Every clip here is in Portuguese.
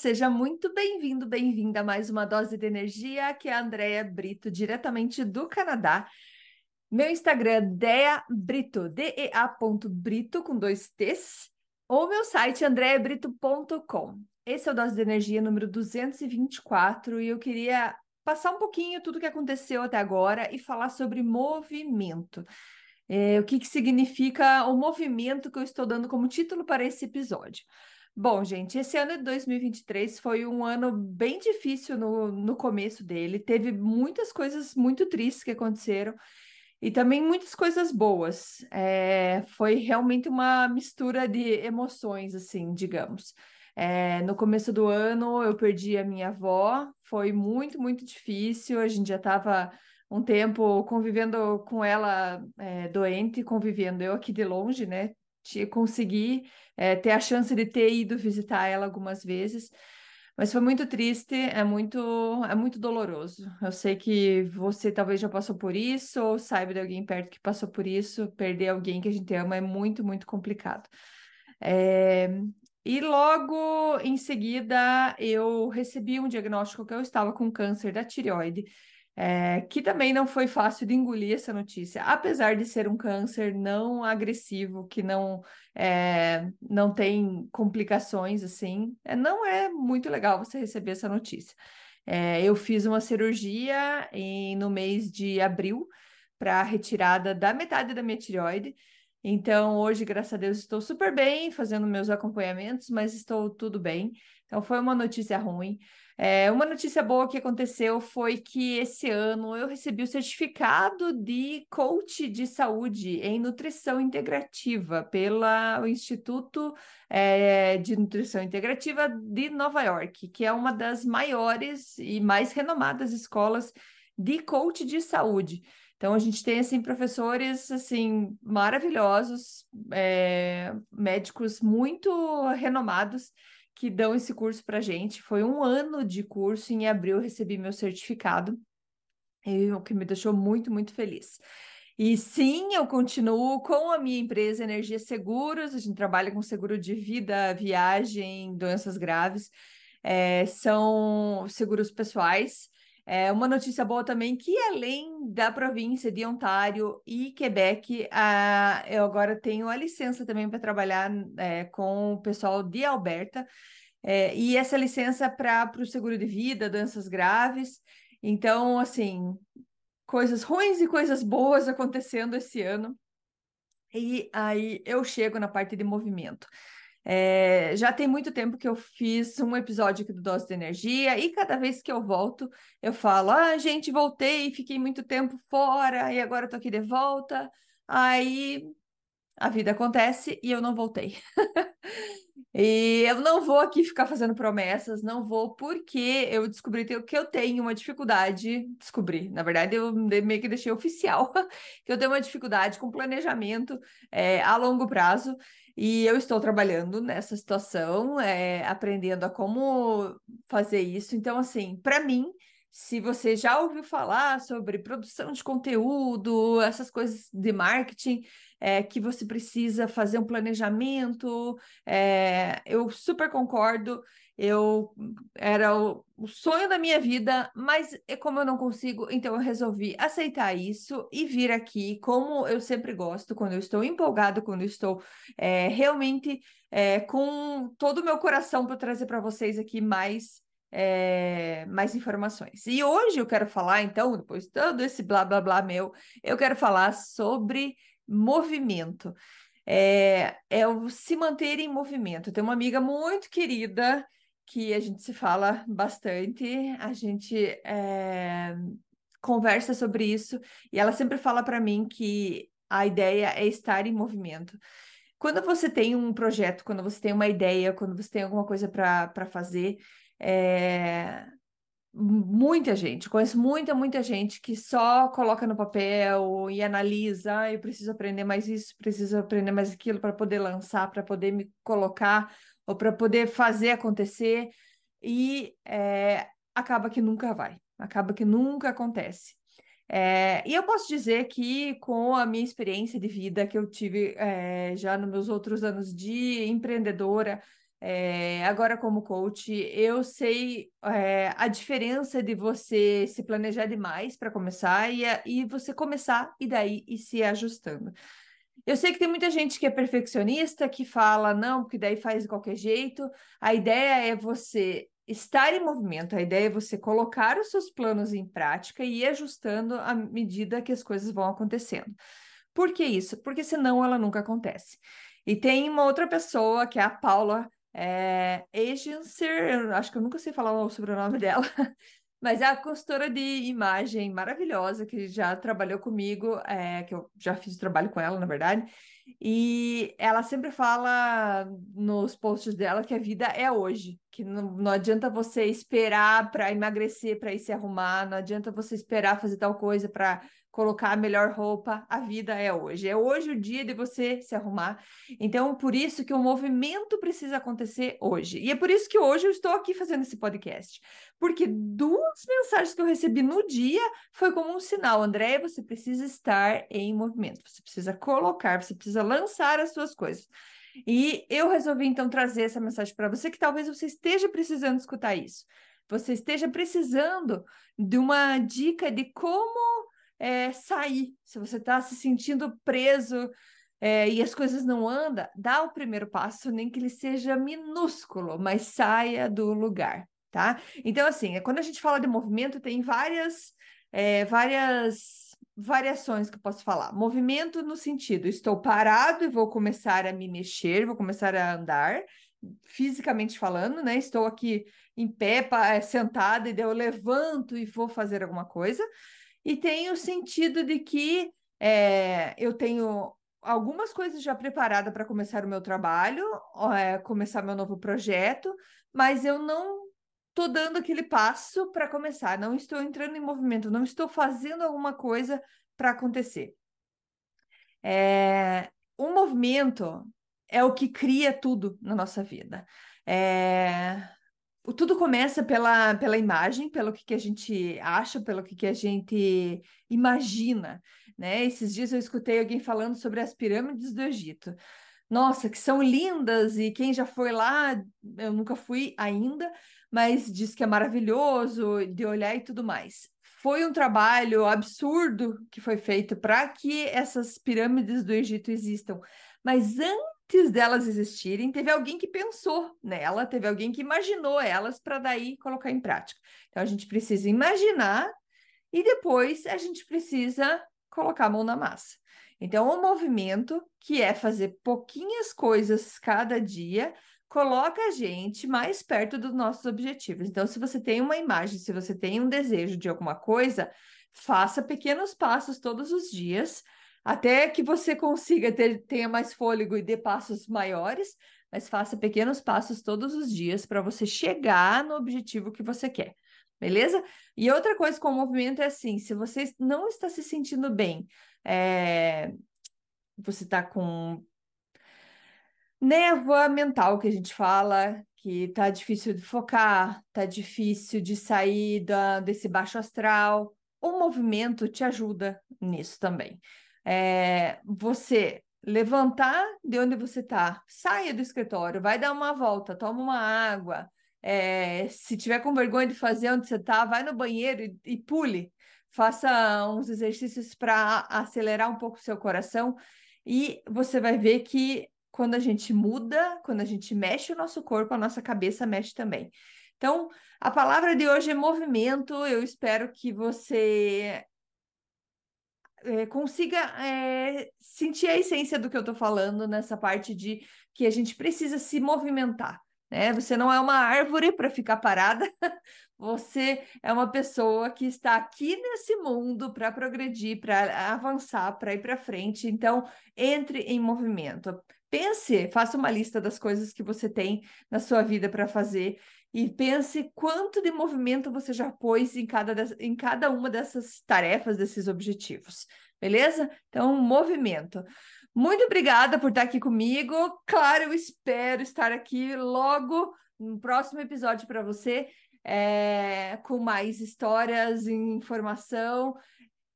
seja muito bem-vindo, bem-vinda a mais uma dose de energia. Aqui é a Andrea Brito, diretamente do Canadá. Meu Instagram é Dea Brito, D-E-A.brito, com dois T's, ou meu site andreabrito.com. Esse é o Dose de Energia número 224 e eu queria passar um pouquinho tudo o que aconteceu até agora e falar sobre movimento. É, o que, que significa o movimento que eu estou dando como título para esse episódio. Bom, gente, esse ano de 2023 foi um ano bem difícil no, no começo dele. Teve muitas coisas muito tristes que aconteceram e também muitas coisas boas. É, foi realmente uma mistura de emoções, assim, digamos. É, no começo do ano eu perdi a minha avó, foi muito, muito difícil. A gente já estava um tempo convivendo com ela é, doente, convivendo eu aqui de longe, né? Consegui é, ter a chance de ter ido visitar ela algumas vezes, mas foi muito triste, é muito, é muito doloroso. Eu sei que você talvez já passou por isso, ou saiba de alguém perto que passou por isso. Perder alguém que a gente ama é muito, muito complicado. É, e logo em seguida eu recebi um diagnóstico que eu estava com câncer da tireoide é, que também não foi fácil de engolir essa notícia, apesar de ser um câncer não agressivo, que não, é, não tem complicações assim, é, não é muito legal você receber essa notícia. É, eu fiz uma cirurgia em, no mês de abril para retirada da metade da minha tireoide. Então, hoje, graças a Deus, estou super bem fazendo meus acompanhamentos, mas estou tudo bem. Então, foi uma notícia ruim. É, uma notícia boa que aconteceu foi que esse ano eu recebi o certificado de coach de saúde em nutrição integrativa pelo Instituto é, de Nutrição Integrativa de Nova York, que é uma das maiores e mais renomadas escolas de coach de saúde. Então a gente tem assim professores assim maravilhosos, é, médicos muito renomados que dão esse curso para gente. Foi um ano de curso, em abril eu recebi meu certificado, o que me deixou muito, muito feliz. E sim, eu continuo com a minha empresa Energia Seguros, a gente trabalha com seguro de vida, viagem, doenças graves, é, são seguros pessoais. É uma notícia boa também que além da província de Ontário e Quebec, a, eu agora tenho a licença também para trabalhar é, com o pessoal de Alberta. É, e essa licença para o seguro de vida, doenças graves. Então, assim, coisas ruins e coisas boas acontecendo esse ano. E aí eu chego na parte de movimento. É, já tem muito tempo que eu fiz um episódio aqui do Dose de Energia, e cada vez que eu volto, eu falo: Ah, gente, voltei, fiquei muito tempo fora, e agora tô aqui de volta. Aí a vida acontece e eu não voltei. e eu não vou aqui ficar fazendo promessas, não vou, porque eu descobri que eu tenho uma dificuldade. Descobri, na verdade, eu meio que deixei oficial que eu tenho uma dificuldade com planejamento é, a longo prazo. E eu estou trabalhando nessa situação, é, aprendendo a como fazer isso. Então, assim, para mim, se você já ouviu falar sobre produção de conteúdo, essas coisas de marketing, é, que você precisa fazer um planejamento, é, eu super concordo. Eu era o, o, sonho da minha vida, mas é como eu não consigo, então eu resolvi aceitar isso e vir aqui, como eu sempre gosto, quando eu estou empolgado, quando eu estou é, realmente com todo o meu coração para trazer para vocês aqui mais é, mais informações. E hoje eu quero falar, então, depois de todo esse blá blá blá meu, eu quero falar sobre movimento. É, é o se manter em movimento. Tem uma amiga muito querida que a gente se fala bastante, a gente é, conversa sobre isso e ela sempre fala para mim que a ideia é estar em movimento. Quando você tem um projeto, quando você tem uma ideia, quando você tem alguma coisa para fazer, é, muita gente, conheço muita, muita gente que só coloca no papel e analisa, ah, eu preciso aprender mais isso, preciso aprender mais aquilo para poder lançar, para poder me colocar ou para poder fazer acontecer e é, acaba que nunca vai, acaba que nunca acontece. É, e eu posso dizer que com a minha experiência de vida que eu tive é, já nos meus outros anos de empreendedora, É, agora, como coach, eu sei é, a diferença de você se planejar demais para começar e, e você começar e daí ir se ajustando. Eu sei que tem muita gente que é perfeccionista, que fala, não, porque daí faz de qualquer jeito. A ideia é você estar em movimento, a ideia é você colocar os seus planos em prática e ir ajustando à medida que as coisas vão acontecendo. Por que isso? Porque senão ela nunca acontece. E tem uma outra pessoa, que é a Paula é, Agencer, acho que eu nunca sei falar o sobrenome dela, mas é a consultora de imagem maravilhosa que já trabalhou comigo, é, que eu já fiz trabalho com ela, na verdade, e ela sempre fala nos posts dela que a vida é hoje, que não, não adianta você esperar para emagrecer, para ir se arrumar, não adianta você esperar fazer tal coisa para colocar a melhor roupa, a vida é hoje. É hoje o dia de você se arrumar. Então, por isso que o movimento precisa acontecer hoje. E é por isso que hoje eu estou aqui fazendo esse podcast. Porque duas mensagens que eu recebi no dia foi como um sinal, André, você precisa estar em movimento. Você precisa colocar, você precisa lançar as suas coisas. E eu resolvi então trazer essa mensagem para você que talvez você esteja precisando escutar isso. Você esteja precisando de uma dica de como é, sair. Se você está se sentindo preso é, e as coisas não andam, dá o primeiro passo, nem que ele seja minúsculo, mas saia do lugar, tá? Então, assim, é, quando a gente fala de movimento, tem várias, é, várias variações que eu posso falar. Movimento no sentido, estou parado e vou começar a me mexer, vou começar a andar, fisicamente falando, né? Estou aqui em pé, sentada, e daí eu levanto e vou fazer alguma coisa e tem o sentido de que é, eu tenho algumas coisas já preparadas para começar o meu trabalho, é, começar meu novo projeto, mas eu não estou dando aquele passo para começar, não estou entrando em movimento, não estou fazendo alguma coisa para acontecer. É, o movimento é o que cria tudo na nossa vida. É, tudo começa pela, pela imagem, pelo que, que a gente acha, pelo que, que a gente imagina, né? Esses dias eu escutei alguém falando sobre as pirâmides do Egito. Nossa, que são lindas, e quem já foi lá, eu nunca fui ainda, mas diz que é maravilhoso de olhar e tudo mais. Foi um trabalho absurdo que foi feito para que essas pirâmides do Egito existam. Mas antes antes delas existirem, teve alguém que pensou nela, teve alguém que imaginou elas para daí colocar em prática. Então a gente precisa imaginar e depois a gente precisa colocar a mão na massa. Então, o movimento, que é fazer pouquinhas coisas cada dia, coloca a gente mais perto dos nossos objetivos. Então, se você tem uma imagem, se você tem um desejo de alguma coisa, faça pequenos passos todos os dias até que você consiga ter tenha mais fôlego e dê passos maiores, mas faça pequenos passos todos os dias para você chegar no objetivo que você quer. Beleza? E outra coisa com o movimento é assim: se você não está se sentindo bem, é, você está com névoa mental que a gente fala, que tá difícil de focar, tá difícil de sair da, desse baixo astral. O movimento te ajuda nisso também é, você levantar de onde você está, saia do escritório, vai dar uma volta, toma uma água. É, se tiver com vergonha de fazer onde você está, vai no banheiro e, e pule. Faça uns exercícios para acelerar um pouco o seu coração e você vai ver que quando a gente muda, quando a gente mexe o nosso corpo, a nossa cabeça mexe também. Então, a palavra de hoje é movimento. Eu espero que você é, consiga é, sentir a essência do que eu estou falando nessa parte de que a gente precisa se movimentar. Né? Você não é uma árvore para ficar parada, você é uma pessoa que está aqui nesse mundo para progredir, para avançar, para ir para frente. Então, entre em movimento. Pense, faça uma lista das coisas que você tem na sua vida para fazer e pense quanto de movimento você já pôs em cada, em cada uma dessas tarefas, desses objetivos. Beleza? Então, movimento. Muito obrigada por estar aqui comigo. Claro, eu espero estar aqui logo no próximo episódio para você, é, com mais histórias informação.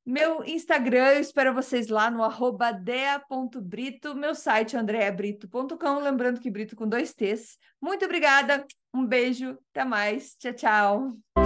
Meu Instagram, eu espero vocês lá no arroba dea.brito, meu site andreabrito.com, lembrando que Brito com dois T's. Muito obrigada, um beijo, até mais, tchau, tchau.